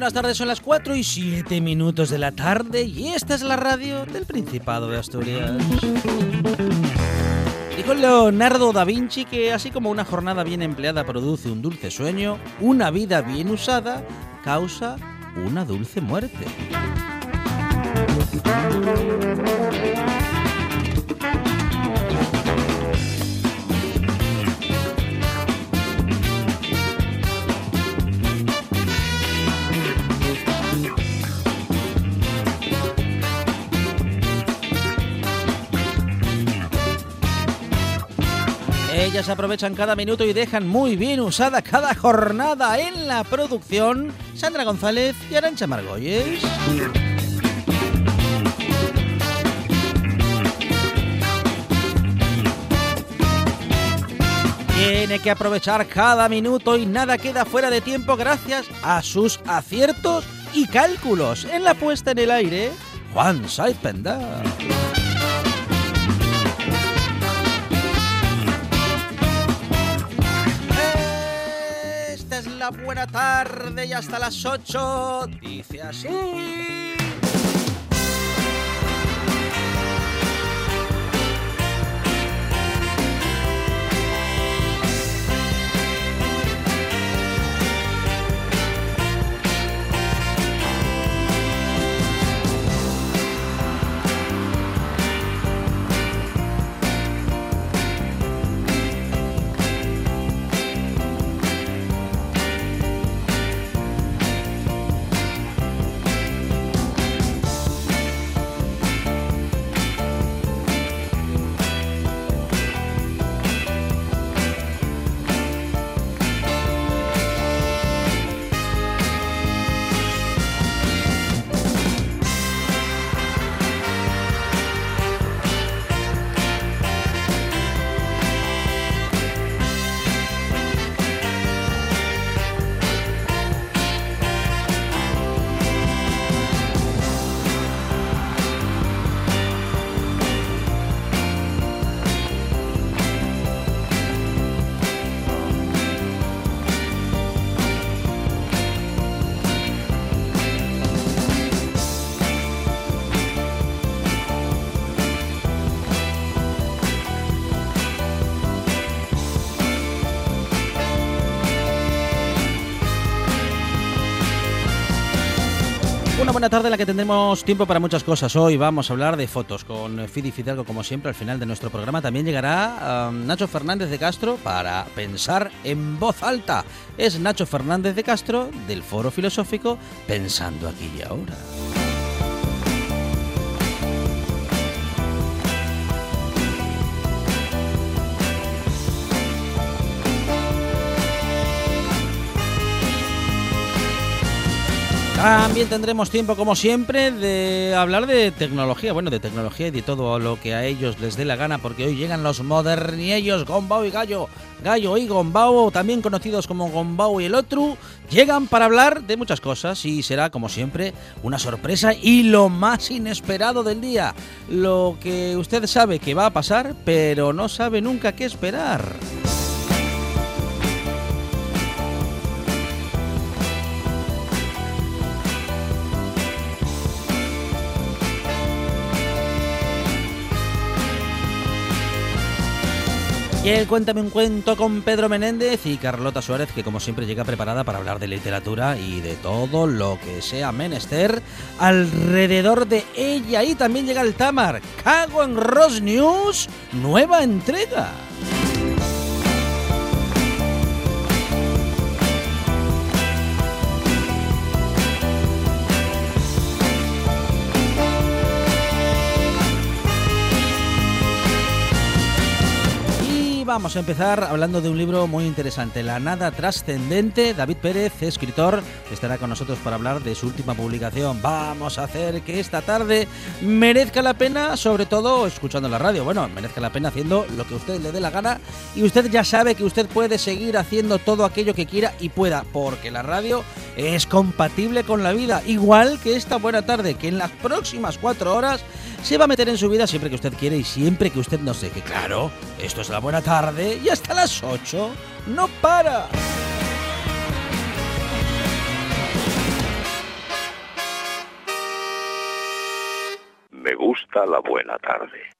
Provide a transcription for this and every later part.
Buenas tardes. Son las 4 y 7 minutos de la tarde y esta es la radio del Principado de Asturias. Dijo Leonardo da Vinci que así como una jornada bien empleada produce un dulce sueño, una vida bien usada causa una dulce muerte. Ellas aprovechan cada minuto y dejan muy bien usada cada jornada en la producción. Sandra González y Arancha Margolles. Tiene que aprovechar cada minuto y nada queda fuera de tiempo gracias a sus aciertos y cálculos en la puesta en el aire. Juan Saiz buena tarde y hasta las 8. Dice así. Buena tarde en la que tendremos tiempo para muchas cosas. Hoy vamos a hablar de fotos con Fidi Fidalgo, como siempre, al final de nuestro programa. También llegará um, Nacho Fernández de Castro para pensar en voz alta. Es Nacho Fernández de Castro del Foro Filosófico Pensando aquí y ahora. También tendremos tiempo, como siempre, de hablar de tecnología, bueno, de tecnología y de todo lo que a ellos les dé la gana, porque hoy llegan los moderniellos, Gombao y Gallo, Gallo y Gombao, también conocidos como Gombao y el otro, llegan para hablar de muchas cosas y será, como siempre, una sorpresa y lo más inesperado del día, lo que usted sabe que va a pasar, pero no sabe nunca qué esperar. Cuéntame un cuento con Pedro Menéndez y Carlota Suárez, que como siempre llega preparada para hablar de literatura y de todo lo que sea menester alrededor de ella. Y también llega el Tamar, Cago en Ross News, nueva entrega. Vamos a empezar hablando de un libro muy interesante, La Nada Trascendente. David Pérez, escritor, estará con nosotros para hablar de su última publicación. Vamos a hacer que esta tarde merezca la pena, sobre todo escuchando la radio. Bueno, merezca la pena haciendo lo que usted le dé la gana y usted ya sabe que usted puede seguir haciendo todo aquello que quiera y pueda, porque la radio es compatible con la vida, igual que esta buena tarde, que en las próximas cuatro horas se va a meter en su vida siempre que usted quiere y siempre que usted nos deje. Claro, esto es la buena tarde y hasta las 8 no para. Me gusta la buena tarde.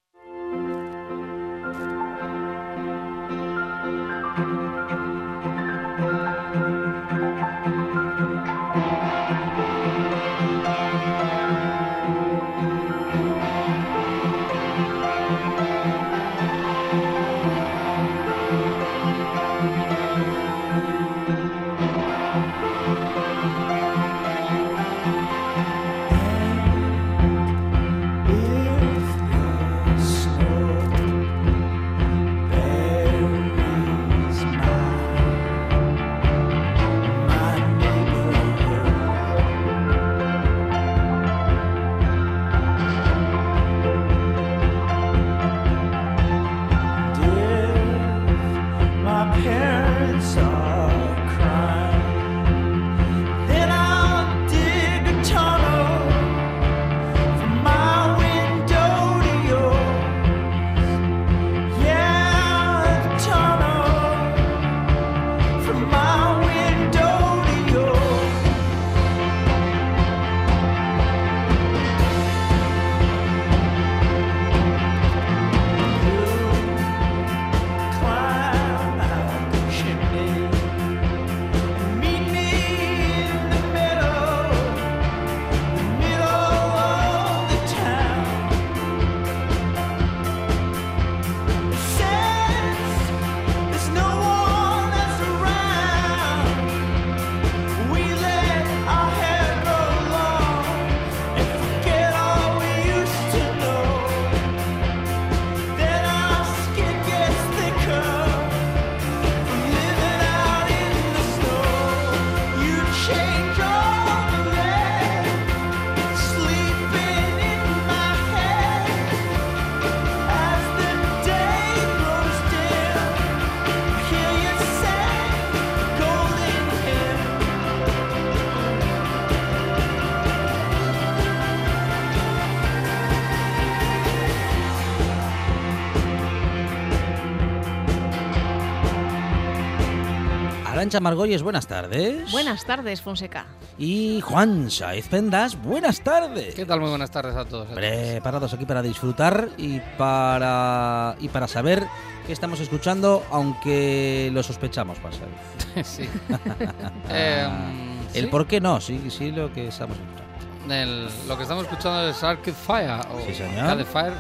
Arancha Margolles, buenas tardes. Buenas tardes, Fonseca. Y Juan Saez Pendas, buenas tardes. ¿Qué tal? Muy buenas tardes a todos. Preparados aquí para disfrutar y para, y para saber qué estamos escuchando, aunque lo sospechamos pasar. sí. Em, el por qué no, sí, sí lo que estamos escuchando. lo que estamos escuchando es Arcade Fire o sí, señor. Fire,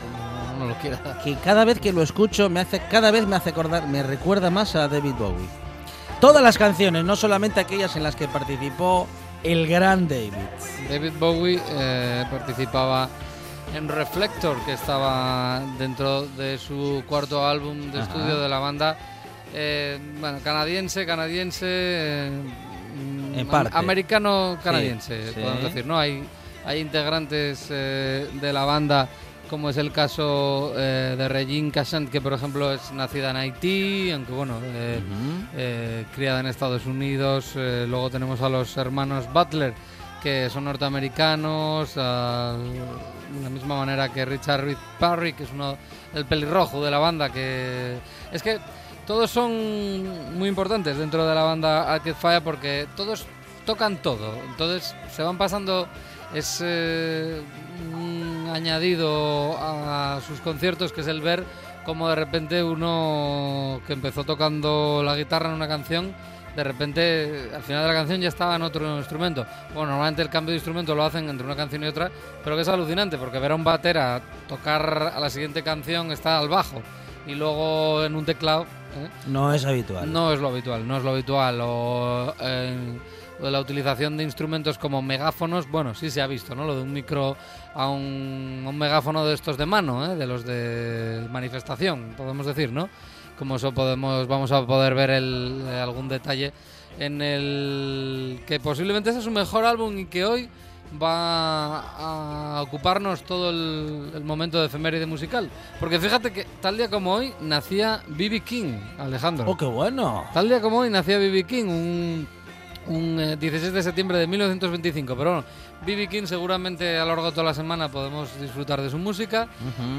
como lo quiera. Que cada vez que lo escucho me hace, cada vez me hace acordar, me recuerda más a David Bowie. Todas las canciones, no solamente aquellas en las que participó el gran David. David Bowie eh, participaba en Reflector, que estaba dentro de su cuarto álbum de estudio de la banda. Eh, bueno, canadiense, canadiense. Eh, En parte. americano-canadiense, Sí, sí. podemos decir, ¿no? Hay, hay integrantes de la banda, como es el caso eh, de Regine Cachant, que por ejemplo es nacida en Haití, aunque bueno, eh, eh, criada en Estados Unidos. luego tenemos a los hermanos Butler, que son norteamericanos, a- de la misma manera que Richard Reed Parry, que es uno el pelirrojo de la banda, que es que todos son muy importantes dentro de la banda Arcade Fire porque todos tocan todo, entonces se van pasando es un añadido a sus conciertos que es el ver como de repente uno que empezó tocando la guitarra en una canción de repente al final de la canción ya estaba en otro instrumento. Bueno, normalmente el cambio de instrumento lo hacen entre una canción y otra, pero que es alucinante porque ver a un batera tocar a la siguiente canción está al bajo y luego en un teclado ¿eh? No es habitual. no es lo habitual, no es lo habitual. O, eh, de la utilización de instrumentos como megáfonos, bueno, sí se ha visto, ¿no? Lo de un micro a un, megáfono de estos de mano, ¿eh? de los de manifestación, podemos decir, ¿no? Como eso podemos, vamos a poder ver el- eh, algún detalle en el que posiblemente ese es su mejor álbum y que hoy va a ocuparnos todo el, el momento de efeméride musical. Porque fíjate que tal día como hoy nacía B.B. King, Alejandro. ¡Oh, qué bueno! Tal día como hoy nacía B.B. King, un, un eh, 16 de septiembre de 1925. Pero bueno, B.B. King seguramente a lo largo de toda la semana podemos disfrutar de su música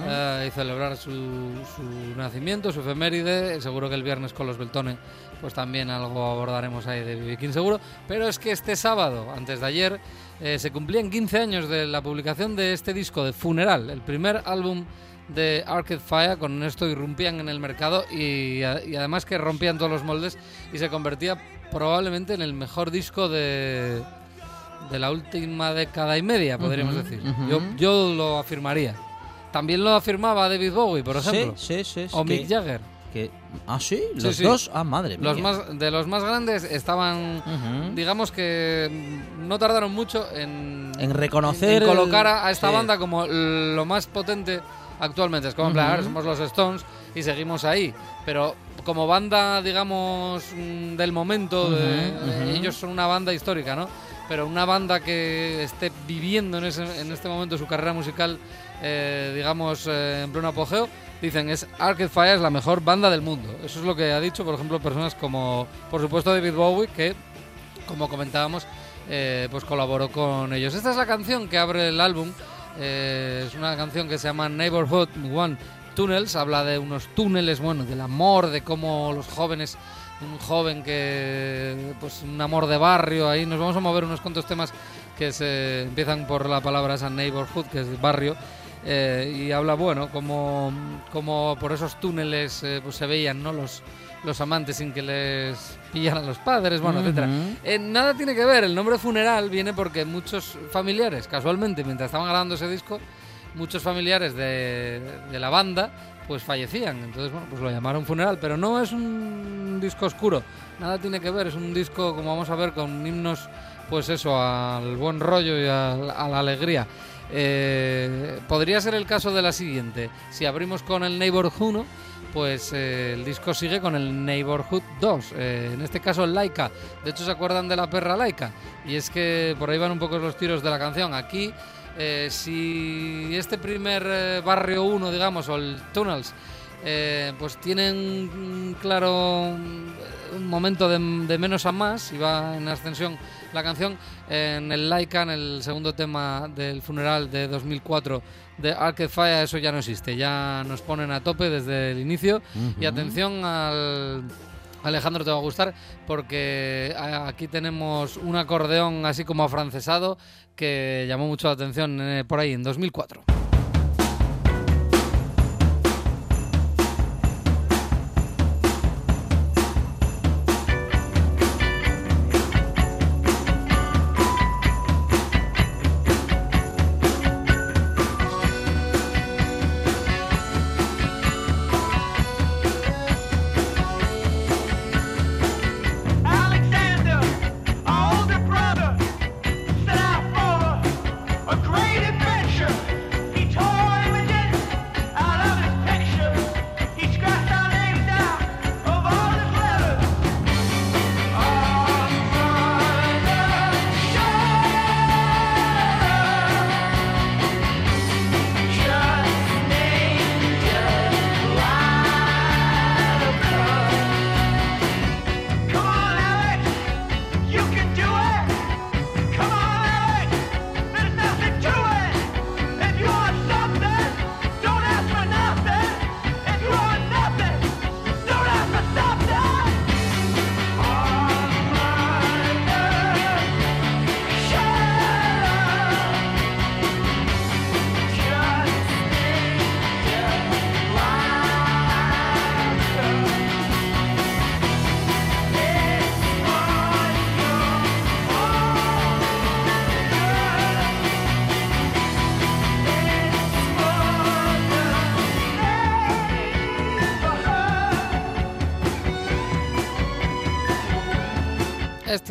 eh, y celebrar su, su nacimiento, su efeméride. Seguro que el viernes con los Beltones pues también algo abordaremos ahí de B.B. King seguro. Pero es que este sábado, antes de ayer, eh, se cumplían 15 años de la publicación de este disco de Funeral, el primer álbum de Arcade Fire, con esto irrumpían en el mercado y además que rompían todos los moldes y se convertía probablemente en el mejor disco de, de la última década y media, podríamos decir. Yo, yo lo afirmaría. También lo afirmaba David Bowie, por ejemplo. Sí, sí, sí. O que- Mick Jagger. que- ah, sí, los sí. dos. Ah, madre mía. Los más, de los más grandes estaban digamos que no tardaron mucho en, En reconocer en colocar a, a esta sí. banda como lo más potente actualmente. Es como, en plan, Ujú. a ver, somos los Stones y seguimos ahí. Pero como banda, digamos, mm, del momento, de- ellos son una banda histórica, ¿no? Pero una banda que esté viviendo en, ese- en este momento su carrera musical, eh, digamos, eh, en pleno apogeo, dicen es Arcade Fire es la mejor banda del mundo. Eso es lo que ha dicho, por ejemplo, personas como, por supuesto, David Bowie, que como comentábamos, eh, pues colaboró con ellos. Esta es la canción que abre el álbum. es una canción que se llama Neighborhood One Tunnels. Habla de unos túneles, bueno, del amor, de cómo los jóvenes, un joven que, pues un amor de barrio. Ahí nos vamos a mover unos cuantos temas que se empiezan por la palabra esa neighborhood, que es barrio. eh, y habla, bueno, como, como por esos túneles eh, pues se veían, ¿no? Los, los amantes sin que les pillaran los padres, bueno, Ujú. etcétera. Eh, nada tiene que ver, el nombre funeral viene porque muchos familiares, casualmente, mientras estaban grabando ese disco, muchos familiares de, la banda pues fallecían. Entonces, bueno, pues lo llamaron funeral, pero no es un disco oscuro, nada tiene que ver, es un disco, como vamos a ver, con himnos, pues eso, al buen rollo y a, a la alegría. Eh, podría ser el caso de la siguiente, si abrimos con el Neighborhood 1, pues eh, el disco sigue con el Neighborhood 2, eh, en este caso Laika. De hecho, ¿se acuerdan de la perra Laika? Y es que por ahí van un poco los tiros de la canción. Aquí, eh, si este primer eh, barrio 1, digamos, o el Tunnels, eh, pues tienen un claro mm, un momento de, de menos a más y va en ascensión la canción en el Laika, en el segundo tema del funeral de 2004 de Arcade Fire, eso ya no existe, ya nos ponen a tope desde el inicio. Y atención al Alejandro te va a gustar porque a- aquí tenemos un acordeón así como afrancesado que llamó mucho la atención eh, por ahí en 2004.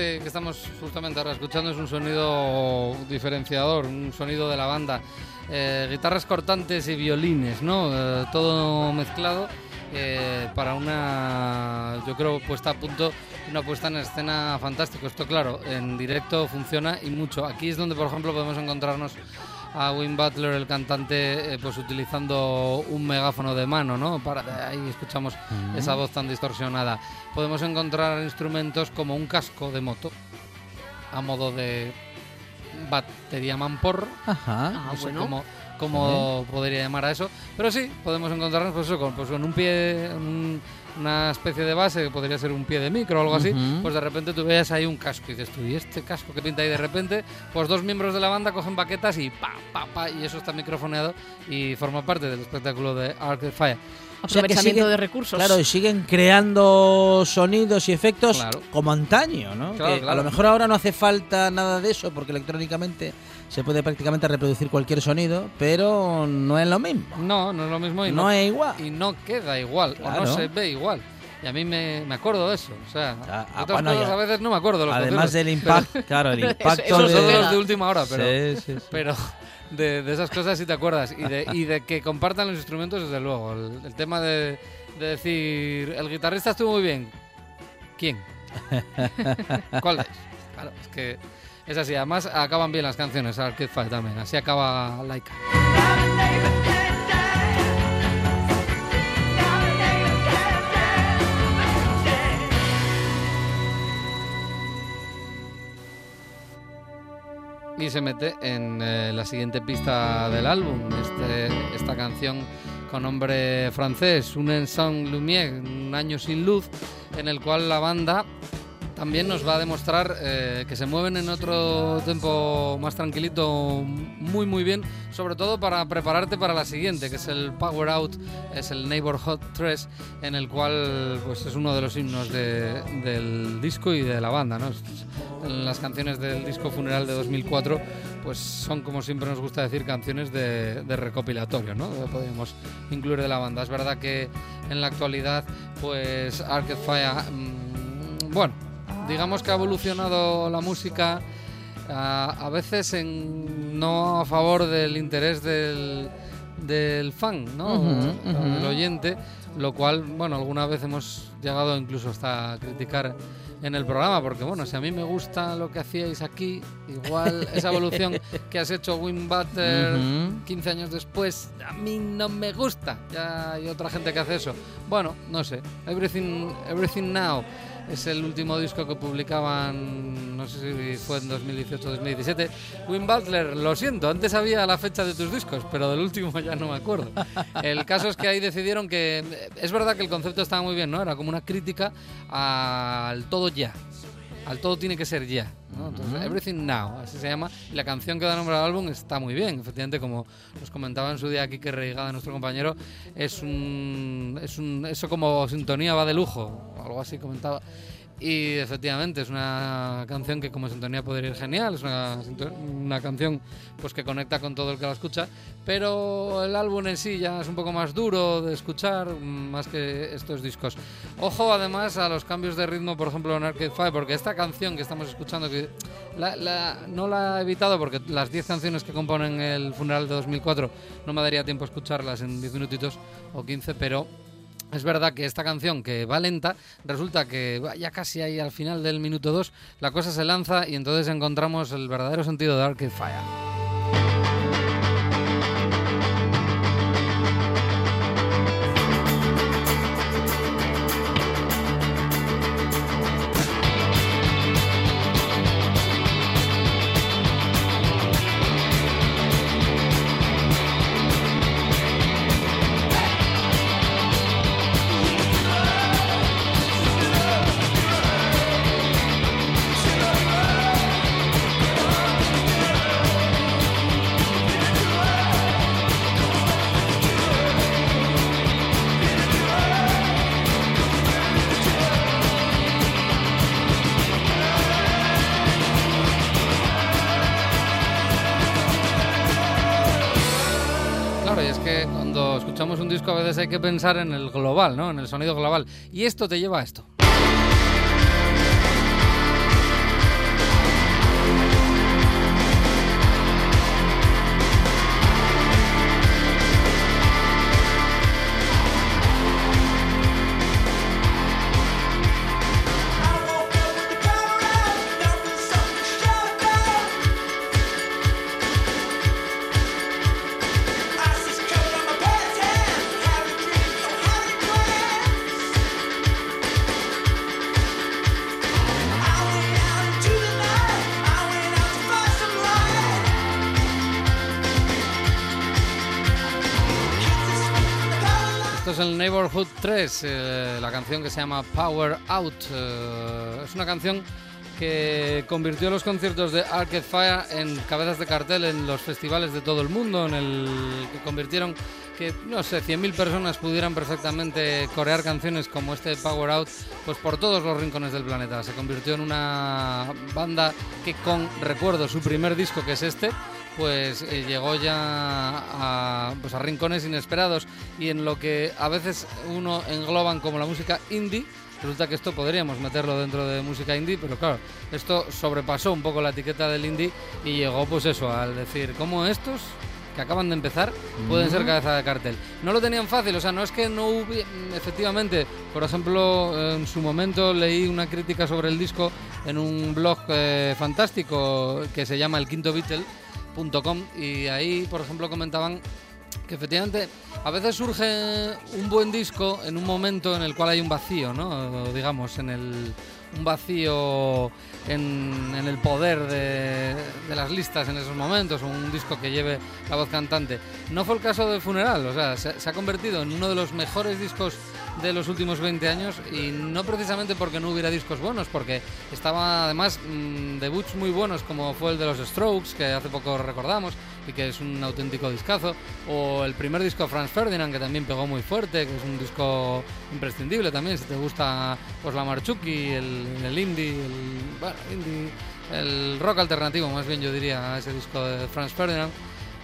Este que estamos justamente ahora escuchando es un sonido diferenciador, un sonido de la banda. Eh, guitarras cortantes y violines, ¿no? Eh, todo mezclado eh, para una, yo creo, puesta a punto, una puesta en escena fantástico. Esto, claro, en directo funciona y mucho. Aquí es donde, por ejemplo, podemos encontrarnos a Win Butler, el cantante, eh, pues utilizando un megáfono de mano, ¿no? Para ahí escuchamos esa voz tan distorsionada. Podemos encontrar instrumentos como un casco de moto, a modo de batería mamporro, Ajá. no sé bueno. cómo, cómo podría llamar a eso. Pero sí, podemos encontrarnos pues, eso, con, pues, con un pie, un- una especie de base que podría ser un pie de micro o algo así. Pues de repente tú veas ahí un casco y dices tú, ¿y este casco que pinta ahí de repente? Pues dos miembros de la banda cogen baquetas y pa, pa, pa, y eso está microfoneado y forma parte del espectáculo de Arcade Fire. O sea que siguen- de recursos. Claro, y siguen creando sonidos y efectos Claro. como antaño, ¿no? Claro, Que claro. A lo mejor ahora no hace falta nada de eso porque electrónicamente se puede prácticamente reproducir cualquier sonido, pero no es lo mismo. No, no es lo mismo y no, no, es igual. y no queda igual, o Claro. no se ve igual. Y a mí me, me acuerdo de eso. O sea, Ah, ah, otras bueno, cosas ya. a veces no me acuerdo. Los Además del impacto, claro, el impacto eso Esos son de... ve. los de última hora, pero, Sí, sí, sí. pero de, de esas cosas sí te acuerdas. Y de, y de que compartan los instrumentos, desde luego. El, el tema de, de decir, el guitarrista estuvo muy bien. ¿Quién? ¿Cuál es? Claro, es que es así. Además, acaban bien las canciones, Arcade Fire también. Así acaba Laika. y se mete en eh, la siguiente pista del álbum, este, esta canción con nombre francés, Un Ensemble Lumière, un año sin luz, en el cual la banda también nos va a demostrar eh, que se mueven en otro tiempo más tranquilito muy muy bien, sobre todo para prepararte para la siguiente, que es el Power Out, es el Neighborhood 3, en el cual pues es uno de los himnos de- del disco y de la banda, ¿no? Las canciones del disco Funeral de 2004 pues son como siempre nos gusta decir canciones de, de recopilatorio, ¿no? Podríamos incluir de la banda. Es verdad que en la actualidad pues Arcade Fire, mm, bueno, digamos que ha evolucionado la música a, a veces en, no a favor del interés del, del fan, ¿no? Ujú, ujú. Del oyente, lo cual, bueno, alguna vez hemos llegado incluso hasta a criticar en el programa, porque bueno, si a mí me gusta lo que hacíais aquí, igual esa evolución que has hecho Win Butter Ujú. 15 años después, a mí no me gusta. Ya hay otra gente que hace eso. Bueno, no sé. Everything, Everything Now es el último disco que publicaban, no sé si fue en 2018 o 2017. Win Butler, lo siento, antes había la fecha de tus discos, pero del último ya no me acuerdo. El caso es que ahí decidieron que. Es verdad que el concepto estaba muy bien, ¿no? Era como una crítica al todo ya. Al todo tiene que ser ya. ¿no? Entonces, Everything Now, así se llama. Y la canción que da nombre al álbum está muy bien. Efectivamente, como nos comentaba en su día aquí que Reigada, nuestro compañero, es un, es un. Eso como sintonía va de lujo. Algo así comentaba. Y efectivamente es una canción que como sintonía podría ir genial, es una, una canción pues que conecta con todo el que la escucha, pero el álbum en sí ya es un poco más duro de escuchar, más que estos discos. Ojo además a los cambios de ritmo, por ejemplo en Arcade Fire, porque esta canción que estamos escuchando, que la- la- no la he evitado porque las 10 canciones que componen el funeral de 2004 no me daría tiempo a escucharlas en 10 minutitos o 15, pero es verdad que esta canción que va lenta, resulta que ya casi ahí al final del minuto 2, la cosa se lanza y entonces encontramos el verdadero sentido de Arcade Fire. Hay que pensar en el global, ¿no? En el sonido global. Y esto te lleva a esto. Neighborhood 3, eh, la canción que se llama Power Out. Eh, es una canción que convirtió los conciertos de Arcade Fire en cabezas de cartel en los festivales de todo el mundo, en el que convirtieron que, no sé, 100.000 personas pudieran perfectamente corear canciones como este Power Out, pues por todos los rincones del planeta. Se convirtió en una banda que con, recuerdo, su primer disco, que es este, pues eh, llegó ya a, pues a rincones inesperados y en lo que a veces uno engloban como la música indie. Resulta que esto podríamos meterlo dentro de música indie, pero claro, esto sobrepasó un poco la etiqueta del indie y llegó pues eso, al decir, ¿cómo estos que acaban de empezar pueden ser cabeza de cartel? No lo tenían fácil, o sea, no es que no hubiera, efectivamente, por ejemplo, en su momento leí una crítica sobre el disco en un blog eh, fantástico que se llama El Quinto Beatle, .com y ahí, por ejemplo, comentaban que efectivamente a veces surge un buen disco en un momento en el cual hay un vacío, ¿no? Digamos, en el un vacío en, el poder de, las listas en esos momentos, un disco que lleve la voz cantante. No fue el caso de Funeral, o sea, se, se ha convertido en uno de los mejores discos de los últimos 20 años y no precisamente porque no hubiera discos buenos, porque estaba además mmm, debuts muy buenos como fue el de los Strokes, que hace poco recordamos y que es un auténtico discazo, o el primer disco de Franz Ferdinand, que también pegó muy fuerte, que es un disco imprescindible también, si te gusta pues la Marchuki, el, indie, el, indie, el rock alternativo más bien yo diría, ese disco de Franz Ferdinand.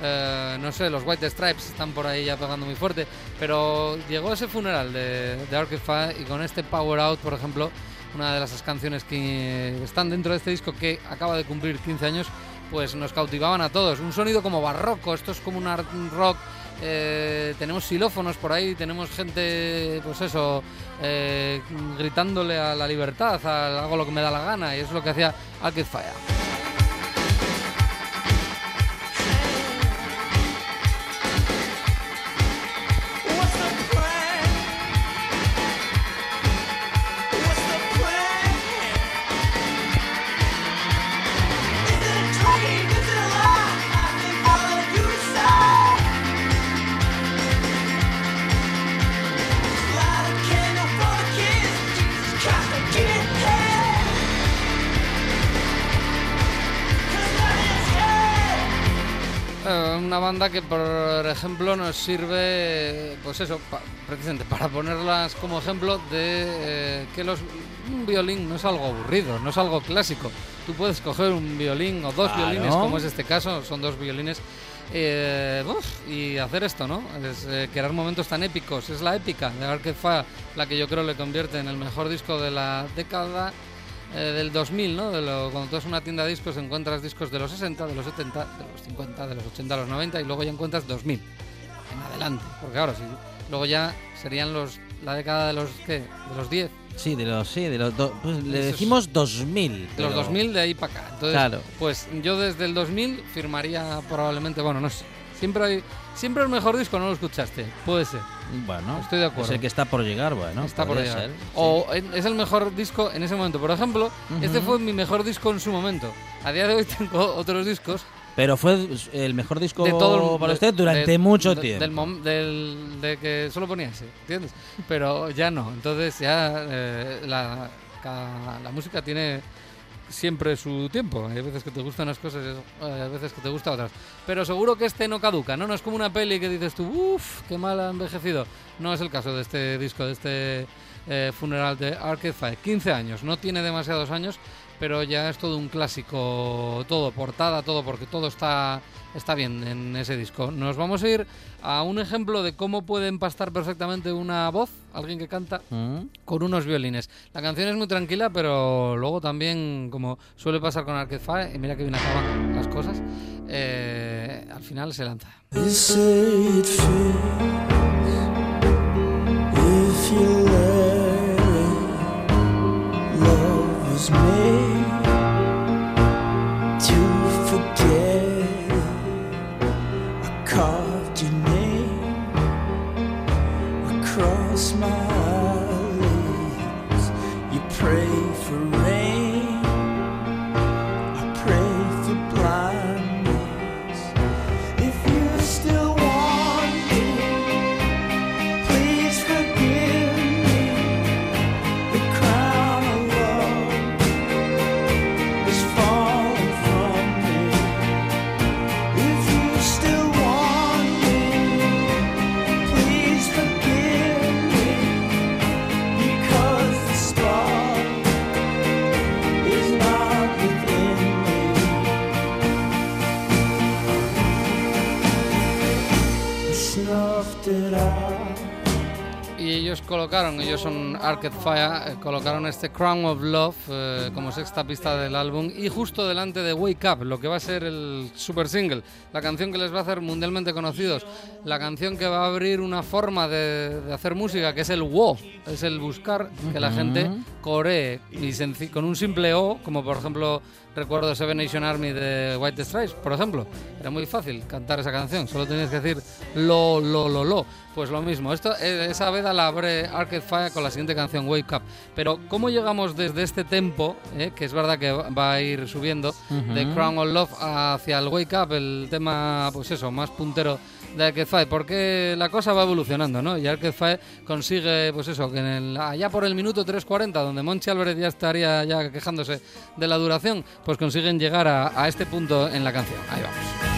Eh, no sé, los White Stripes están por ahí ya pegando muy fuerte, pero llegó ese funeral de, de Fire y con este Power Out, por ejemplo, una de las canciones que están dentro de este disco que acaba de cumplir 15 años, pues nos cautivaban a todos. Un sonido como barroco, esto es como un art rock. eh, tenemos xilófonos por ahí, tenemos gente, pues eso, eh, gritándole a la libertad, a hago lo que me da la gana, y eso es lo que hacía Arcade Fire. Banda que, por ejemplo, nos sirve, pues eso, pa- precisamente para ponerlas como ejemplo de eh, que los, un violín no es algo aburrido, no es algo clásico. Tú puedes coger un violín o dos violines, como es este caso, son dos violines, eh, uf, y hacer esto, ¿no? Es eh, crear momentos tan épicos. Es la épica de Arcade Fire la que yo creo le convierte en el mejor disco de la década eh, del 2000, ¿no? De lo- cuando tú vas a una tienda de discos encuentras discos de los 60, de los 70, de los 50, de los 80, de los 90 y luego ya encuentras 2000 en adelante. Porque ahora sí, luego ya serían los la década de los ¿qué? De los 10, Sí, de los, sí, de los do- pues le decimos 2000. de los pero- 2000 de ahí para acá. Entonces, Claro. pues yo desde el 2000 firmaría probablemente, bueno, no sé. Siempre hay siempre el mejor disco no lo escuchaste, puede ser. Bueno, Estoy de acuerdo. Es el que está por llegar, bueno. Está por llegar. ser, sí. O es el mejor disco en ese momento. Por ejemplo, este Ujú. fue mi mejor disco en su momento. A día de hoy tengo otros discos Pero fue el mejor disco de todo el- para de- usted durante de- mucho de- tiempo. Del, mom- del- de que solo ponía ese, ¿entiendes? Pero ya no. Entonces ya eh, la, la música tiene siempre su tiempo. Hay veces que te gustan las cosas, hay veces que te gustan otras. Pero seguro que este no caduca, ¿no? No es como una peli que dices tú, uff, qué mal ha envejecido. No es el caso de este disco, de este eh, funeral de Arcade Fire. 15 años, no tiene demasiados años, pero ya es todo un clásico, todo, portada, todo, porque todo está, está bien en ese disco. Nos vamos a ir a un ejemplo de cómo puede empastar perfectamente una voz, alguien que canta, ¿Mm? con unos violines. La canción es muy tranquila, pero luego también, como suele pasar con Arcade Fire, y mira que bien acaban las cosas, eh, al final se lanza. If you. Love made Y ellos colocaron, ellos son Arcade Fire, eh, colocaron este Crown of Love eh, como sexta pista del álbum y justo delante de Wake Up, lo que va a ser el super single, la canción que les va a hacer mundialmente conocidos, la canción que va a abrir una forma de, de hacer música que es el WO, es el buscar que la gente coree y con un simple O, como por ejemplo recuerdo Seven Nation Army de White Stripes, por ejemplo, era muy fácil cantar esa canción, solo tenías que decir lo, lo, lo, lo. Pues lo mismo, esto, eh, esa veda la abre Arcade Fire con la siguiente canción, Wake Up. Pero, ¿cómo llegamos desde este tempo, eh, que es verdad que va a ir subiendo, de Crown of Love hacia el Wake Up, el tema, pues eso, más puntero de Fire? Porque la cosa va evolucionando, ¿no? Y Fire consigue, pues eso, que en el, allá por el minuto 3.40, donde Monchi Álvarez ya estaría ya quejándose de la duración, pues consiguen llegar a, a este punto en la canción. Ahí vamos.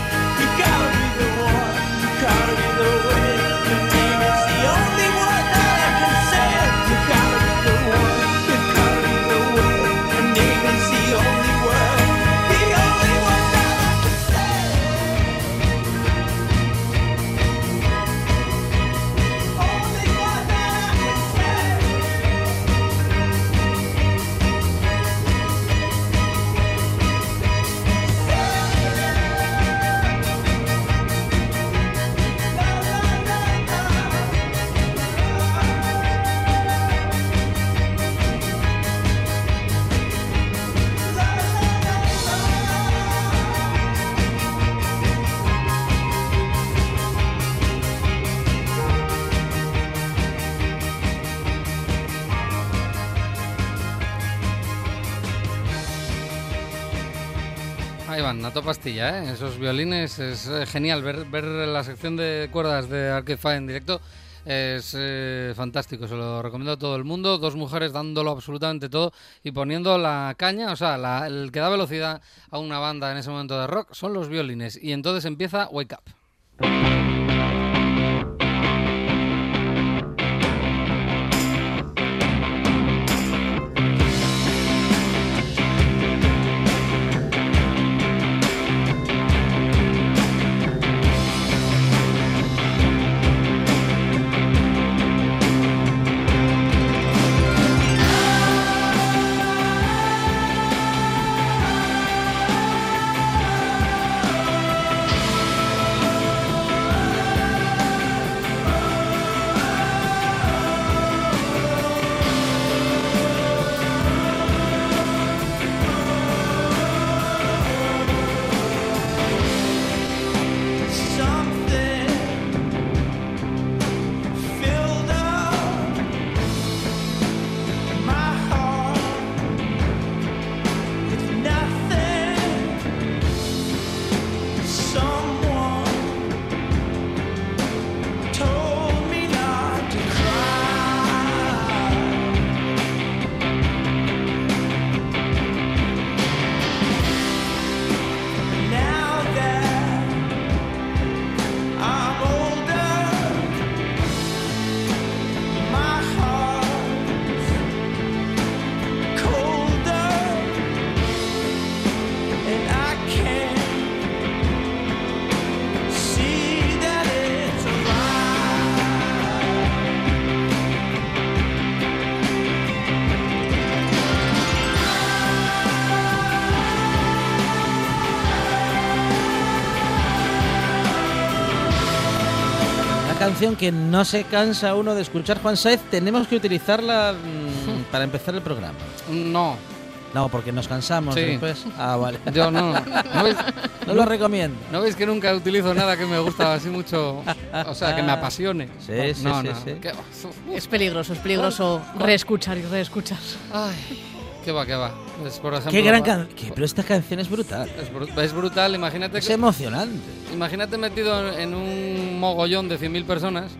Ahí van, a pastilla, ¿eh? Esos violines, es eh, genial ver, ver la sección de cuerdas de Arcade en directo. Es eh, fantástico, se lo recomiendo a todo el mundo. Dos mujeres dándolo absolutamente todo y poniendo la caña, o sea, el que da velocidad a una banda en ese momento de rock son los violines. Y entonces empieza Wake Up. Canción que no se cansa uno de escuchar, Juan Saez, tenemos que utilizarla mm, para empezar el programa. No, No, porque nos cansamos Sí. después. Ah, vale. yo no. ¿No veis, No lo recomiendo. ¿No veis que nunca utilizo nada que me gusta así mucho? O sea, que me apasione. Sí, sí, no, sí, no. sí. Es peligroso, es peligroso reescuchar y reescuchar. Ay, qué va, qué va. Es, por ejemplo, Qué gran canción. Pero esta canción es brutal. Es, es brutal, imagínate Es que, emocionante. imagínate metido en un mogollón de 100.000 personas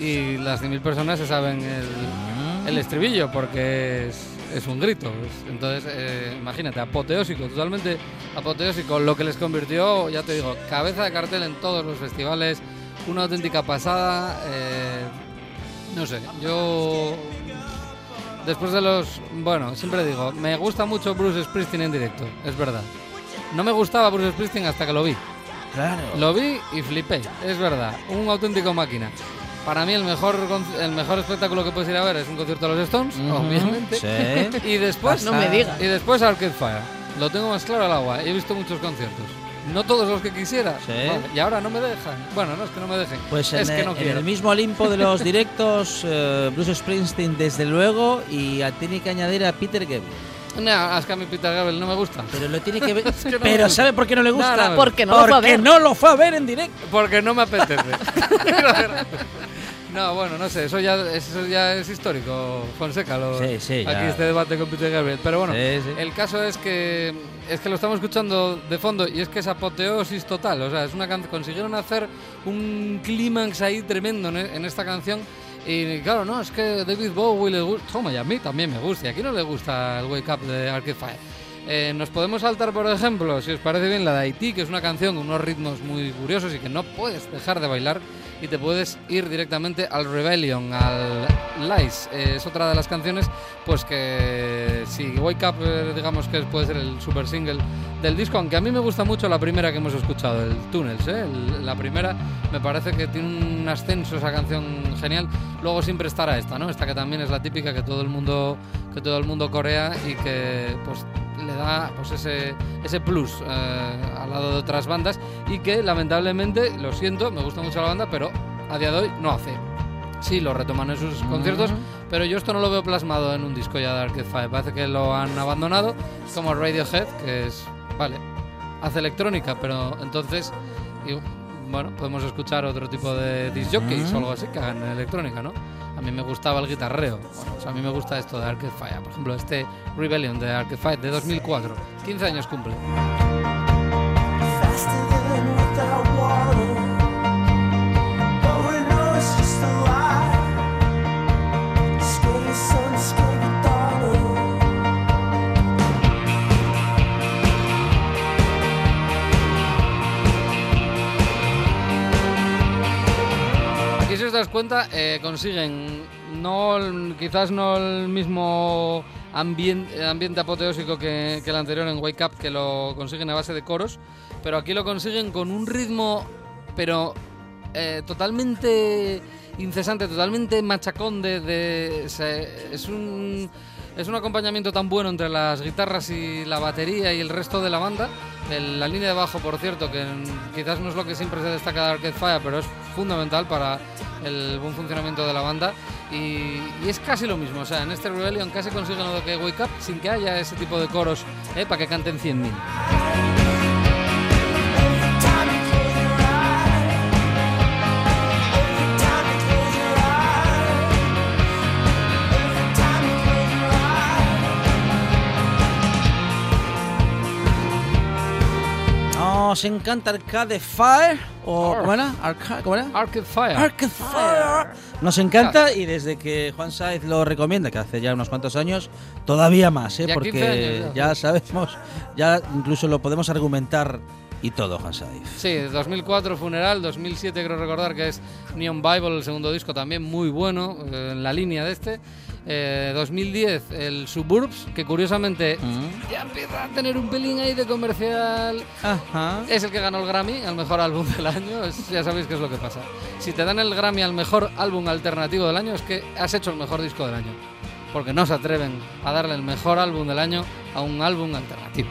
y las 100.000 personas se saben el, el estribillo porque es, es un grito. Es- entonces, eh, imagínate, apoteósico, totalmente apoteósico. Lo que les convirtió, ya te digo, cabeza de cartel en todos los festivales, una auténtica pasada. eh, no sé, yo después de los... Bueno, siempre digo, me gusta mucho Bruce Springsteen en directo, es verdad. No me gustaba Bruce Springsteen hasta que lo vi. Claro. Lo vi y flipé, es verdad, un auténtico máquina. Para mí el mejor, el mejor espectáculo que puedes ir a ver es un concierto de los Stones, obviamente. sí. Y después, No me digas. Y después Arcade Fire. Lo tengo más claro al agua. He visto muchos conciertos. No todos los que quisiera. Sí. Vale, Y ahora no me dejan. Bueno, no es que no me dejen. Pues en, es que no en quiero. el mismo Olimpo de los directos, eh, Bruce Springsteen desde luego, y a- tiene que añadir a Peter Gabriel. No, es que a mí Peter Gabriel no me gusta. Pero lo tiene que ver. que no me pero. ¿sabe por qué no le gusta? No, no me Porque no lo fue a ver. no lo fue a ver en directo. Porque no me apetece. no, bueno, no sé, eso ya, eso ya es histórico, Fonseca. Lo, Sí, sí, Aquí ya. este debate con Peter Gabriel. Pero bueno, Sí, sí. el caso es que es que lo estamos escuchando de fondo y es que es apoteosis total. O sea, es una can- consiguieron hacer un clímax ahí tremendo en, en esta canción. Y claro, no, es que David Bowie le gusta. Y a mí también me gusta. Y aquí no le gusta el Wake Up de Arcade. Eh, nos podemos saltar, por ejemplo, si os parece bien, la de Haití, que es una canción con unos ritmos muy curiosos y que no puedes dejar de bailar y te puedes ir directamente al Rebellion, al Lies. Eh, es otra de las canciones, pues que si Wake Up, eh, digamos que puede ser el super single del disco, aunque a mí me gusta mucho la primera que hemos escuchado, el Tunnels, ¿eh? El- la primera me parece que tiene un ascenso esa canción genial. Luego siempre estará esta, ¿no? Esta que también es la típica que todo el mundo que todo el mundo corea y que pues le da pues ese ese plus eh, al lado de otras bandas y que lamentablemente, lo siento, me gusta mucho la banda, pero a día de hoy no hace. Sí, lo retoman en sus conciertos, pero yo esto no lo veo plasmado en un disco ya de Arcade Fire. Parece que lo han abandonado, como Radiohead, que es, vale, hace electrónica, pero entonces, y, bueno, podemos escuchar otro tipo de disc jockeys o algo así que hagan electrónica, ¿no? A mí me gustaba el guitarreo. Bueno, pues a mí me gusta esto de Arcade Fire. Por ejemplo, este Rebellion de Arcade Fire de 2004. 15 años cumple. Eh, consiguen no quizás no el mismo ambiente, apoteósico que, el anterior en Wake Up, que lo consiguen a base de coros, pero aquí lo consiguen con un ritmo, pero eh, totalmente incesante, totalmente machacón de... es un... Es un acompañamiento tan bueno entre las guitarras y la batería y el resto de la banda. La línea de bajo, por cierto, que quizás no es lo que siempre se destaca de Arcade Fire, pero es fundamental para el buen funcionamiento de la banda. Y, y es casi lo mismo. O sea, en este Rebellion casi consiguen lo que Wake Up sin que haya ese tipo de coros eh, para que canten 100.000. Nos encanta Arcade Fire. O, Arc. ¿Cómo era? Arca- ¿Cómo era? Arcade Fire. Arcade Fire. Nos encanta y desde que Juan Saiz lo recomienda, que hace ya unos cuantos años, todavía más, ¿eh? Ya 15 porque años, ya sabemos, ya incluso lo podemos argumentar y todo, Juan Saiz. Sí, 2004 Funeral, 2007 creo recordar que es Neon Bible, el segundo disco también muy bueno, eh, en la línea de este. Eh, 2010 el Suburbs, que curiosamente Mm. ya empieza a tener un pelín ahí de comercial. Es el que ganó el Grammy al mejor álbum del año, es- ya sabéis qué es lo que pasa. Si te dan el Grammy al mejor álbum alternativo del año es que has hecho el mejor disco del año. Porque no se atreven a darle el mejor álbum del año a un álbum alternativo.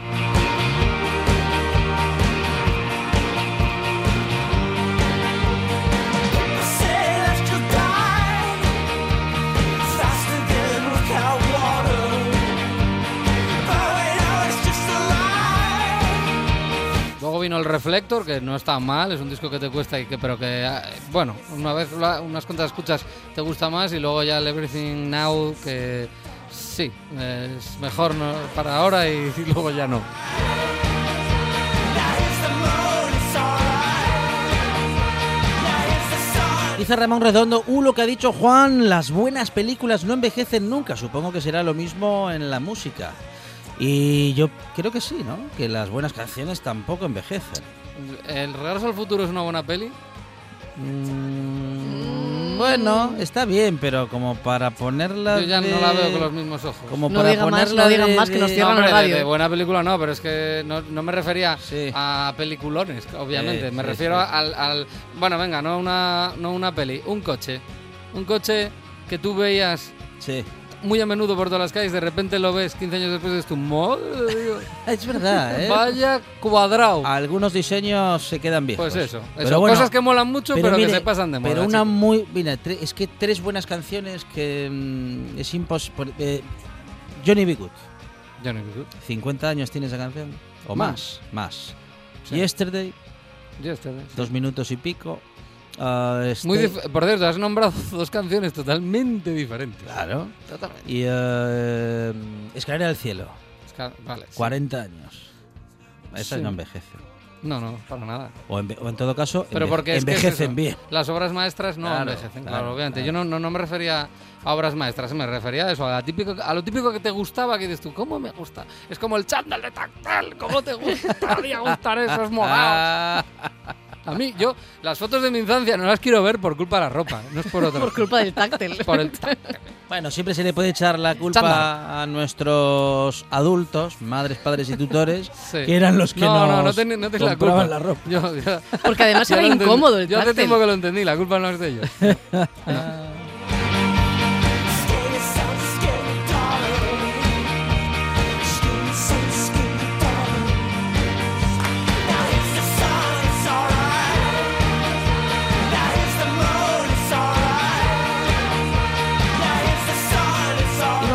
Luego vino el Reflector, que no está mal, es un disco que te cuesta y que, pero que, ah, bueno, una vez, unas cuantas escuchas te gusta más y luego ya el Everything Now, que sí, es mejor para ahora y, y luego ya no. Dice Ramón Redondo, uh, lo que ha dicho Juan, las buenas películas no envejecen nunca. Supongo que será lo mismo en la música. Y yo creo que sí, ¿no? Que las buenas canciones tampoco envejecen. ¿El Regreso al Futuro es una buena peli? Mm, Bueno, está bien, pero como para ponerla. Yo ya de- no la veo con los mismos ojos. Como No para diga más, ponerla no digan de- más, que nos cierran No, hombre, la de- radio. De, buena película no, pero es que no, no me refería Sí. a peliculones, obviamente. Sí, me sí, refiero sí. Al, al- Bueno, venga, no una, no una peli, un coche. Un coche que tú veías Sí. Muy a menudo por todas las calles, de repente lo ves 15 años después y tú, madre Es verdad, ¿eh? vaya cuadrado. Algunos diseños se quedan viejos. Pues eso, Pero eso. bueno, cosas que molan mucho, pero, mire, que se pasan de moda. Pero una chico. muy. Mira, tre- es que tres buenas canciones que mm, es imposible. Johnny B. Good. Johnny B. Good. 50 años tiene esa canción. O más. Más. Sí. Yesterday, Yesterday, sí. dos minutos y pico. Ah, este- Muy por cierto, has nombrado dos canciones totalmente diferentes. Claro. Totalmente. Y eh, Escalera al cielo. Es que- vale, sí. 40 años. Esa Sí. no envejece. No, no, para nada. O, enve- o en todo caso, Pero porque es que es envejecen bien. Las obras maestras no Claro, envejecen, claro, claro, obviamente. claro. Yo no, no, no me refería a obras maestras, me refería a eso, a, la típico, a lo típico que te gustaba, que dices tú, ¿cómo me gusta? Es como el chándal de tactal, ¿cómo te gustaría gustar esos morados? Ah, A mí, yo, las fotos de mi infancia no las quiero ver por culpa de la ropa, no es por otra Por culpa del táctil. Por el Bueno, siempre se le puede echar la culpa Chándal. a nuestros adultos, madres, padres y tutores, Sí. que eran los que no, nos no, no, ten- no la culpa. la ropa. Yo, yo- Porque además era incómodo el Yo hace tiempo que lo entendí, la culpa no es de ellos. Y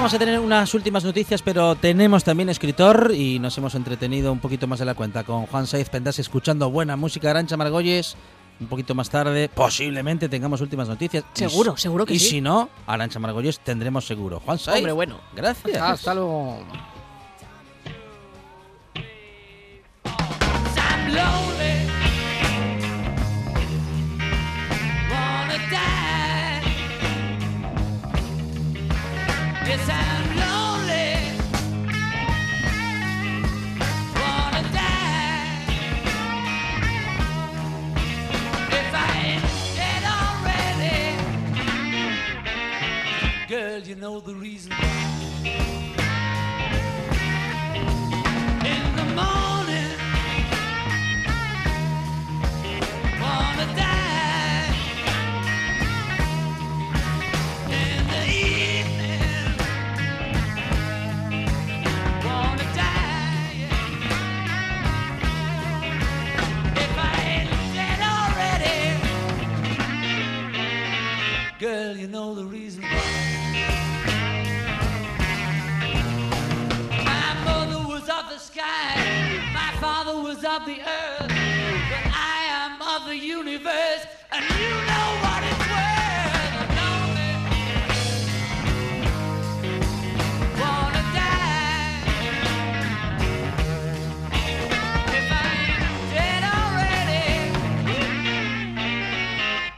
vamos a tener unas últimas noticias, pero tenemos también escritor y nos hemos entretenido un poquito más de la cuenta con Juan Saiz Pendas escuchando buena música Arancha Margolles. Un poquito más tarde, posiblemente tengamos últimas noticias. Y Seguro, si- seguro que y sí. si no, Arancha Margolles tendremos seguro. Juan Saiz. Hombre, bueno. Gracias. Hasta luego. Girl, you know the reason in you know the reason why. My mother was of the sky, my father was of the earth, but I am of the universe, and you know what it's worth. Lonely, wanna die. If I ain't dead already,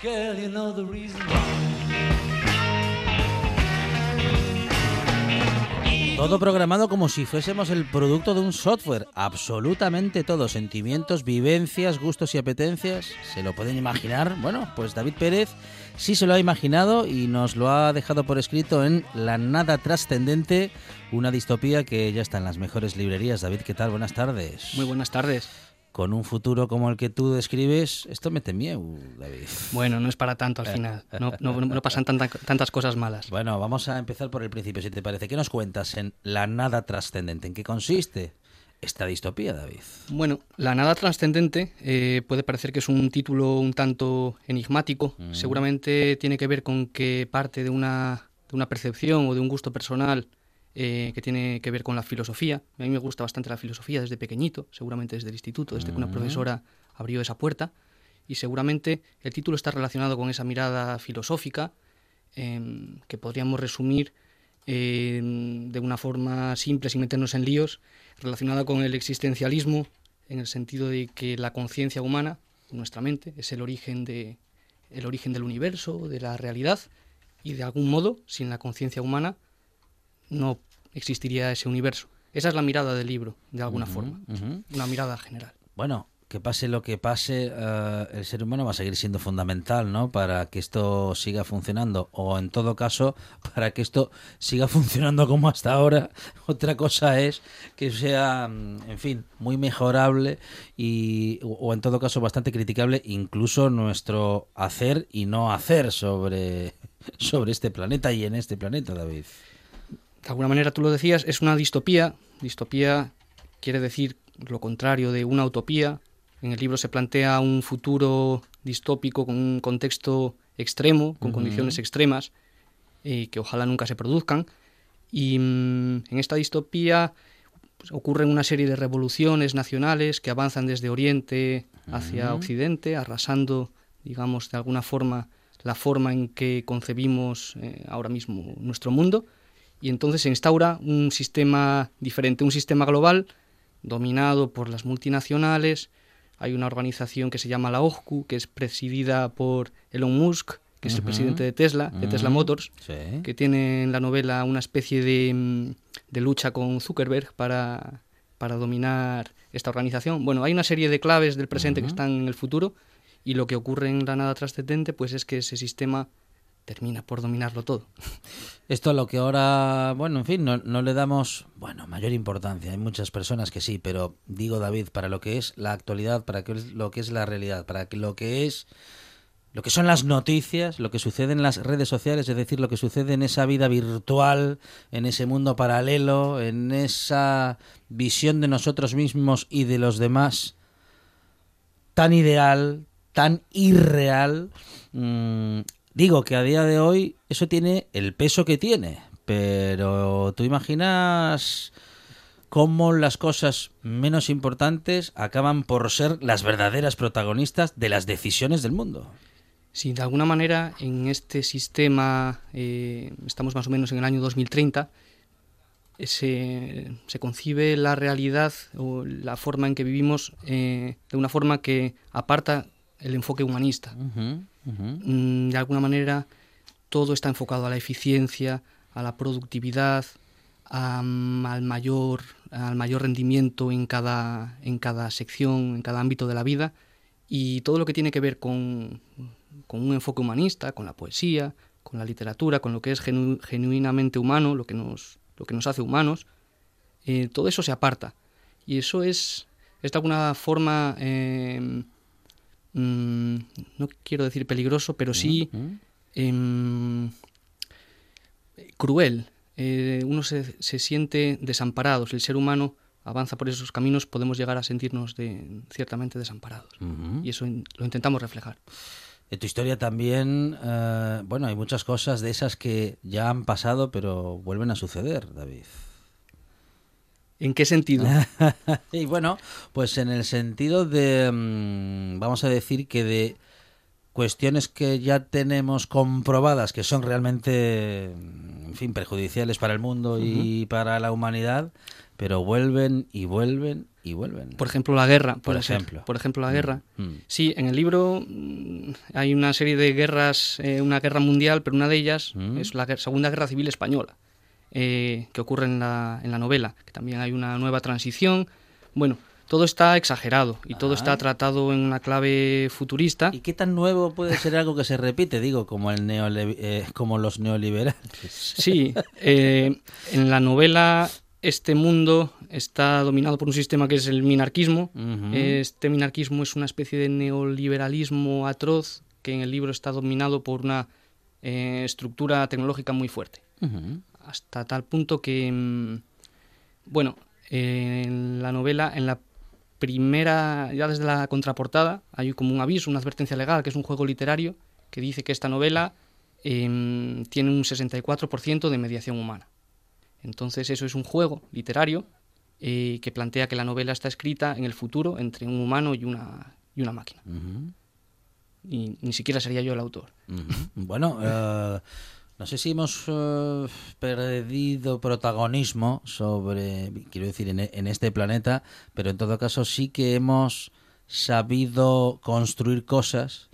girl, you know the reason Todo programado como si fuésemos el producto de un software. Absolutamente todo. Sentimientos, vivencias, gustos y apetencias. ¿Se lo pueden imaginar? Bueno, pues David Pérez sí se lo ha imaginado y nos lo ha dejado por escrito en La Nada Trascendente, una distopía que ya está en las mejores librerías. David, ¿qué tal? Buenas tardes. Muy buenas tardes. Con un futuro como el que tú describes, esto me temía, David. Bueno, no es para tanto al final. No, no- no pasan tanta- tantas cosas malas. Bueno, vamos a empezar por el principio, si te parece. ¿Qué nos cuentas en La Nada Trascendente? ¿En qué consiste esta distopía, David? Bueno, La nada trascendente eh, puede parecer que es un título un tanto enigmático. Mm. Seguramente tiene que ver con que parte de una, de una percepción o de un gusto personal eh, que tiene que ver con la filosofía. A mí me gusta bastante la filosofía desde pequeñito, seguramente desde el instituto, desde que una profesora abrió esa puerta. Y seguramente el título está relacionado con esa mirada filosófica em, que podríamos resumir em, de una forma simple, sin meternos en líos, relacionada con el existencialismo, en el sentido de que la conciencia humana, nuestra mente, es el origen, de, el origen del universo, de la realidad, y de algún modo, sin la conciencia humana, no existiría ese universo. Esa es la mirada del libro, de alguna forma, una mirada general. Bueno, que pase lo que pase, eh, el ser humano va a seguir siendo fundamental, ¿no? Para que esto siga funcionando. O en todo caso, para que esto siga funcionando como hasta ahora. Otra cosa es que sea, mm, en fin, muy mejorable y, o- o en todo caso bastante criticable incluso nuestro hacer y no hacer sobre, sobre este planeta y en este planeta, David. De alguna manera, tú lo decías, es una distopía. Distopía quiere decir lo contrario de una utopía. En el libro se plantea un futuro distópico con un contexto extremo, con Ujú. condiciones extremas, y que ojalá nunca se produzcan. Y mm, en esta distopía pues, ocurren una serie de revoluciones nacionales que avanzan desde Oriente hacia Ujú. Occidente, arrasando, digamos, de alguna forma la forma en que concebimos eh, ahora mismo nuestro mundo. Y entonces se instaura un sistema diferente, un sistema global dominado por las multinacionales. Hay una organización que se llama la OHCU, que es presidida por Elon Musk, que es el presidente de Tesla, de Tesla Ujú. Motors, Sí. que tiene en la novela una especie de, de lucha con Zuckerberg para, para dominar esta organización. Bueno, hay una serie de claves del presente que Ujú. están en el futuro y lo que ocurre en la nada trascendente pues es que ese sistema termina por dominarlo todo. Esto a lo que ahora, bueno, en fin, no, no le damos, bueno, mayor importancia. Hay muchas personas que sí, pero digo, David, para lo que es la actualidad, para lo que es la realidad, para lo que es lo que son las noticias, lo que sucede en las redes sociales, es decir, lo que sucede en esa vida virtual, en ese mundo paralelo, en esa visión de nosotros mismos y de los demás tan ideal, tan irreal. Digo que a día de hoy eso tiene el peso que tiene, pero tú imaginas cómo las cosas menos importantes acaban por ser las verdaderas protagonistas de las decisiones del mundo. Si de alguna manera en este sistema, eh, estamos más o menos en el año 2030, eh, se, se concibe la realidad o la forma en que vivimos eh, de una forma que aparta el enfoque humanista. Mm, De alguna manera todo está enfocado a la eficiencia, a la productividad, a, al, mayor, al mayor rendimiento en cada, en cada sección, en cada ámbito de la vida y todo lo que tiene que ver con, con un enfoque humanista, con la poesía, con la literatura, con lo que es genu- genuinamente humano, lo que nos, lo que nos hace humanos, eh, todo eso se aparta. Y eso es, es de alguna forma, eh, mm, no quiero decir peligroso, pero sí em, cruel. Eh, uno se, se siente desamparado. Si el ser humano avanza por esos caminos, podemos llegar a sentirnos de, ciertamente desamparados. Y eso in- lo intentamos reflejar. En tu historia también, eh, bueno, hay muchas cosas de esas que ya han pasado, pero vuelven a suceder, David. ¿En qué sentido? y bueno, pues en el sentido de, mm, vamos a decir que de cuestiones que ya tenemos comprobadas que son realmente, mm, en fin, perjudiciales para el mundo y para la humanidad, pero vuelven y vuelven y vuelven. Por ejemplo, la guerra. Por ejemplo. Por ejemplo, la guerra. Mm. Sí, en el libro hay una serie de guerras, eh, una guerra mundial, pero una de ellas Mm. es la Segunda Guerra Civil Española, eh, que ocurre en la, en la novela, que también hay una nueva transición. Bueno, todo está exagerado y todo está tratado en una clave futurista. ¿Y qué tan nuevo puede ser algo que se repite? Digo, como el neole- eh, como los neoliberales. Sí, eh, en la novela este mundo está dominado por un sistema que es el minarquismo. Este minarquismo es una especie de neoliberalismo atroz que en el libro está dominado por una eh, estructura tecnológica muy fuerte. Ujú. Hasta tal punto que, mm, bueno, en la novela, en la primera, ya desde la contraportada, hay como un aviso, una advertencia legal, que es un juego literario, que dice que esta novela em, tiene un 64% de mediación humana. Entonces eso es un juego literario eh, que plantea que la novela está escrita en el futuro entre un humano y una, y una máquina. Y ni siquiera sería yo el autor. Bueno, eh, no sé si hemos eh, perdido protagonismo sobre, quiero decir, en, e- en este planeta, pero en todo caso sí que hemos sabido construir cosas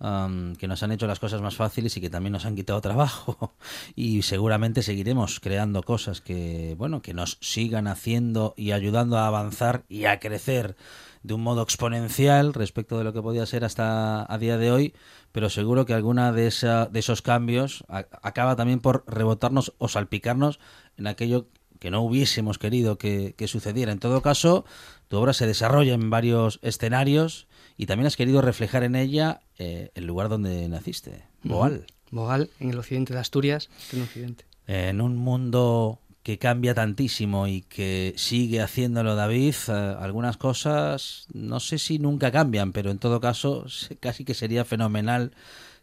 am, que nos han hecho las cosas más fáciles y que también nos han quitado trabajo. Y seguramente seguiremos creando cosas que, bueno, que nos sigan haciendo y ayudando a avanzar y a crecer de un modo exponencial respecto de lo que podía ser hasta a día de hoy, pero seguro que alguna de, esa, de esos cambios a- acaba también por rebotarnos o salpicarnos en aquello que no hubiésemos querido que, que sucediera. En todo caso, tu obra se desarrolla en varios escenarios y también has querido reflejar en ella eh, el lugar donde naciste, Boal. Bogal, en el occidente de Asturias, en el occidente. En un mundo que cambia tantísimo y que sigue haciéndolo David, eh, algunas cosas no sé si nunca cambian, pero en todo caso casi que sería fenomenal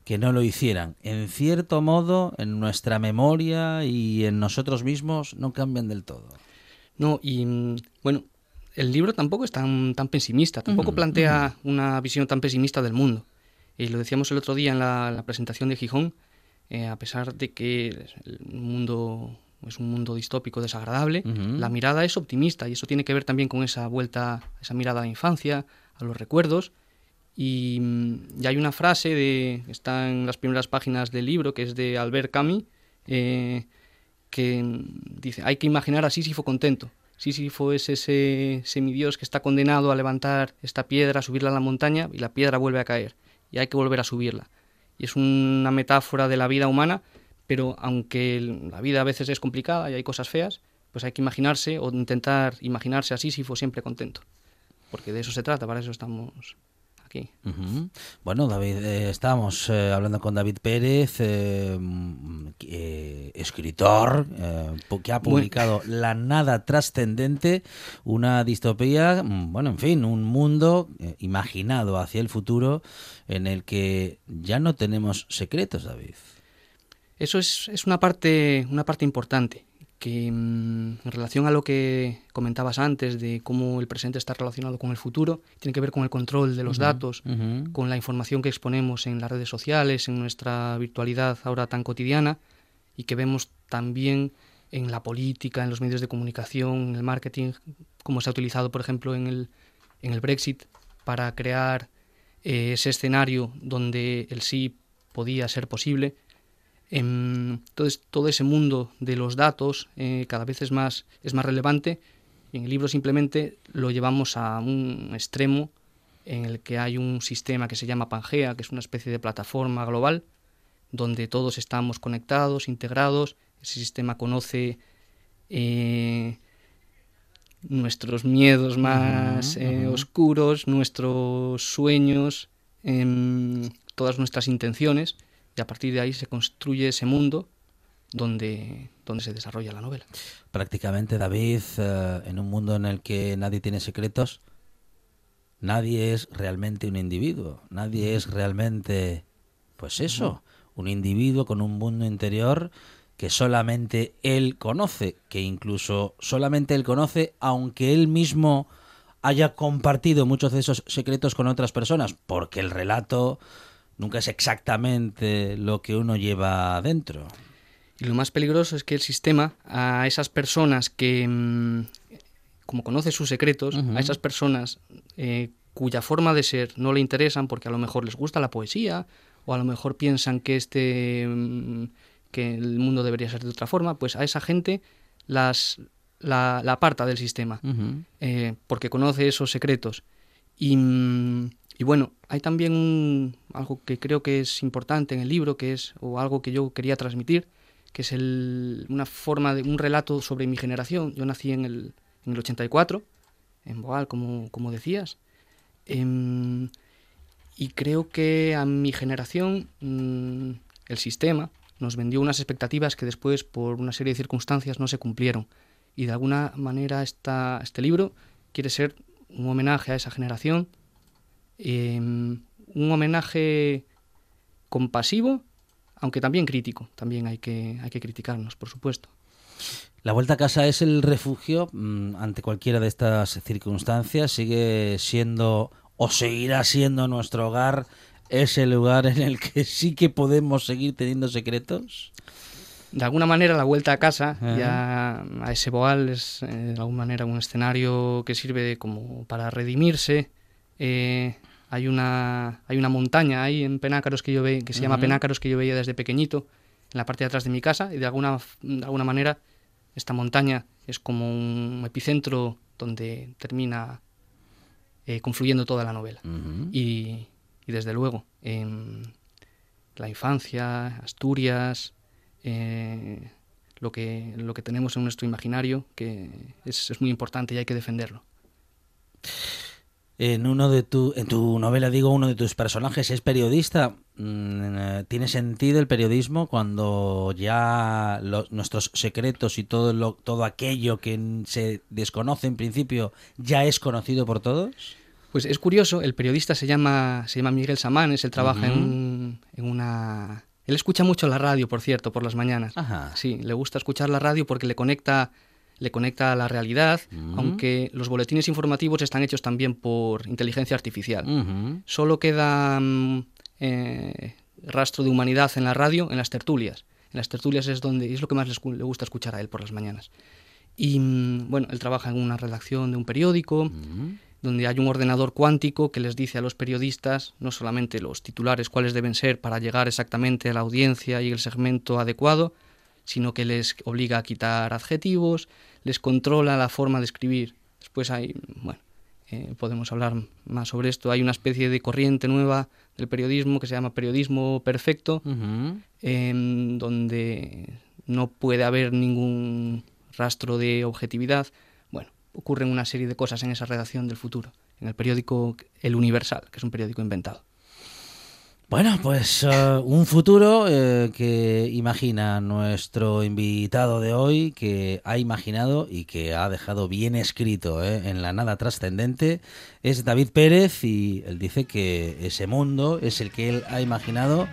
que no lo hicieran. En cierto modo, en nuestra memoria y en nosotros mismos no cambian del todo. No, y mm, bueno, el libro tampoco es tan, tan pesimista, tampoco plantea una visión tan pesimista del mundo. Y lo decíamos el otro día en la, en la presentación de Gijón, eh, a pesar de que el mundo es un mundo distópico desagradable, Ujú. la mirada es optimista y eso tiene que ver también con esa vuelta, esa mirada a la infancia, a los recuerdos. Y, mm, y hay una frase de, que está en las primeras páginas del libro, que es de Albert Camus, eh, que mm, dice, hay que imaginar a Sísifo contento. Sísifo es ese semidios que está condenado a levantar esta piedra, a subirla a la montaña y la piedra vuelve a caer y hay que volver a subirla. Y es una metáfora de la vida humana, pero aunque la vida a veces es complicada y hay cosas feas, pues hay que imaginarse o intentar imaginarse a Sísifo siempre contento. Porque de eso se trata, para eso estamos aquí. Bueno, David, eh, estábamos eh, hablando con David Pérez, eh, mm, escritor, que ha publicado La Nada Trascendente, una distopía, mm, bueno, en fin, un mundo imaginado hacia el futuro en el que ya no tenemos secretos, David. Eso es, es una, parte, una parte importante, que mm, en relación a lo que comentabas antes de cómo el presente está relacionado con el futuro, tiene que ver con el control de los datos, con la información que exponemos en las redes sociales, en nuestra virtualidad ahora tan cotidiana y que vemos también en la política, en los medios de comunicación, en el marketing, como se ha utilizado, por ejemplo, en el, en el Brexit para crear eh, ese escenario donde el sí podía ser posible. Em, Entonces, todo ese mundo de los datos eh, cada vez es más, es más relevante y en el libro simplemente lo llevamos a un extremo en el que hay un sistema que se llama Pangea, que es una especie de plataforma global donde todos estamos conectados, integrados. Ese sistema conoce eh, nuestros miedos más eh, oscuros, nuestros sueños, em, todas nuestras intenciones, y a partir de ahí se construye ese mundo donde, donde se desarrolla la novela. Prácticamente, David, eh, en un mundo en el que nadie tiene secretos, nadie es realmente un individuo, nadie es realmente, pues eso, un individuo con un mundo interior que solamente él conoce, que incluso solamente él conoce, aunque él mismo haya compartido muchos de esos secretos con otras personas, porque el relato nunca es exactamente lo que uno lleva dentro. Y lo más peligroso es que el sistema a esas personas que, mm, como conoce sus secretos, a esas personas eh, cuya forma de ser no le interesan porque a lo mejor les gusta la poesía o a lo mejor piensan que este mm, que el mundo debería ser de otra forma, pues a esa gente las la, la aparta del sistema eh, porque conoce esos secretos. Y, mm, y bueno, hay también algo que creo que es importante en el libro, que es, o algo que yo quería transmitir, que es una forma de un relato sobre mi generación. Yo nací en el, en el 84, en Boal, como, como decías. Em, y creo que a mi generación mm, el sistema nos vendió unas expectativas que después, por una serie de circunstancias, no se cumplieron. Y de alguna manera esta, este libro quiere ser un homenaje a esa generación, em, un homenaje compasivo, aunque también crítico. También hay que, hay que criticarnos, por supuesto. La vuelta a casa es el refugio mm, ante cualquiera de estas circunstancias. Sigue siendo o seguirá siendo nuestro hogar ese lugar en el que sí que podemos seguir teniendo secretos. De alguna manera la vuelta a casa, Ajá. ya a ese Boal, es eh, de alguna manera un escenario que sirve como para redimirse, eh, hay una, hay una montaña ahí en Penácaros que yo ve, que se llama. Penácaros que yo veía desde pequeñito, en la parte de atrás de mi casa, y de alguna, de alguna manera esta montaña es como un epicentro donde termina eh, confluyendo toda la novela. Y, y desde luego, la infancia, Asturias, eh, lo, que, lo que tenemos en nuestro imaginario, que es, es muy importante y hay que defenderlo. En uno de tu, en tu novela, digo, uno de tus personajes es periodista. Mm, eh, ¿Tiene sentido el periodismo cuando ya los- nuestros secretos y todo, lo, todo aquello que se desconoce en principio ya es conocido por todos? Pues es curioso, el periodista se llama, se llama Miguel Samanes, él trabaja en, en una... Él escucha mucho la radio, por cierto, por las mañanas. Ajá. Sí, le gusta escuchar la radio porque le conecta, le conecta a la realidad, aunque los boletines informativos están hechos también por inteligencia artificial. Solo queda mm, eh, rastro de humanidad en la radio, en las tertulias. En las tertulias es donde es lo que más les le gusta escuchar a él por las mañanas. Y mm, bueno, él trabaja en una redacción de un periódico, donde hay un ordenador cuántico que les dice a los periodistas no solamente los titulares cuáles deben ser para llegar exactamente a la audiencia y el segmento adecuado, sino que les obliga a quitar adjetivos, les controla la forma de escribir. Después hay, bueno, eh, podemos hablar más sobre esto. Hay una especie de corriente nueva del periodismo que se llama periodismo perfecto, em, donde no puede haber ningún rastro de objetividad. Bueno, ocurren una serie de cosas en esa redacción del futuro, en el periódico El Universal, que es un periódico inventado. Bueno, pues eh, un futuro eh, que imagina nuestro invitado de hoy, que ha imaginado y que ha dejado bien escrito eh, en la nada trascendente, es David Pérez y él dice que ese mundo es el que él ha imaginado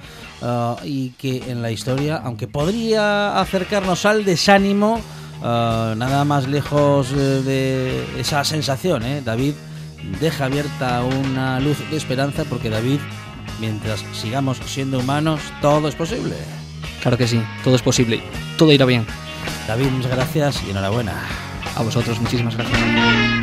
y que en la historia, aunque podría acercarnos al desánimo, eh, nada más lejos de esa sensación, eh, David deja abierta una luz de esperanza porque David mientras sigamos siendo humanos, todo es posible. Claro que sí, todo es posible, todo irá bien. David, muchas gracias y enhorabuena. A vosotros, muchísimas gracias.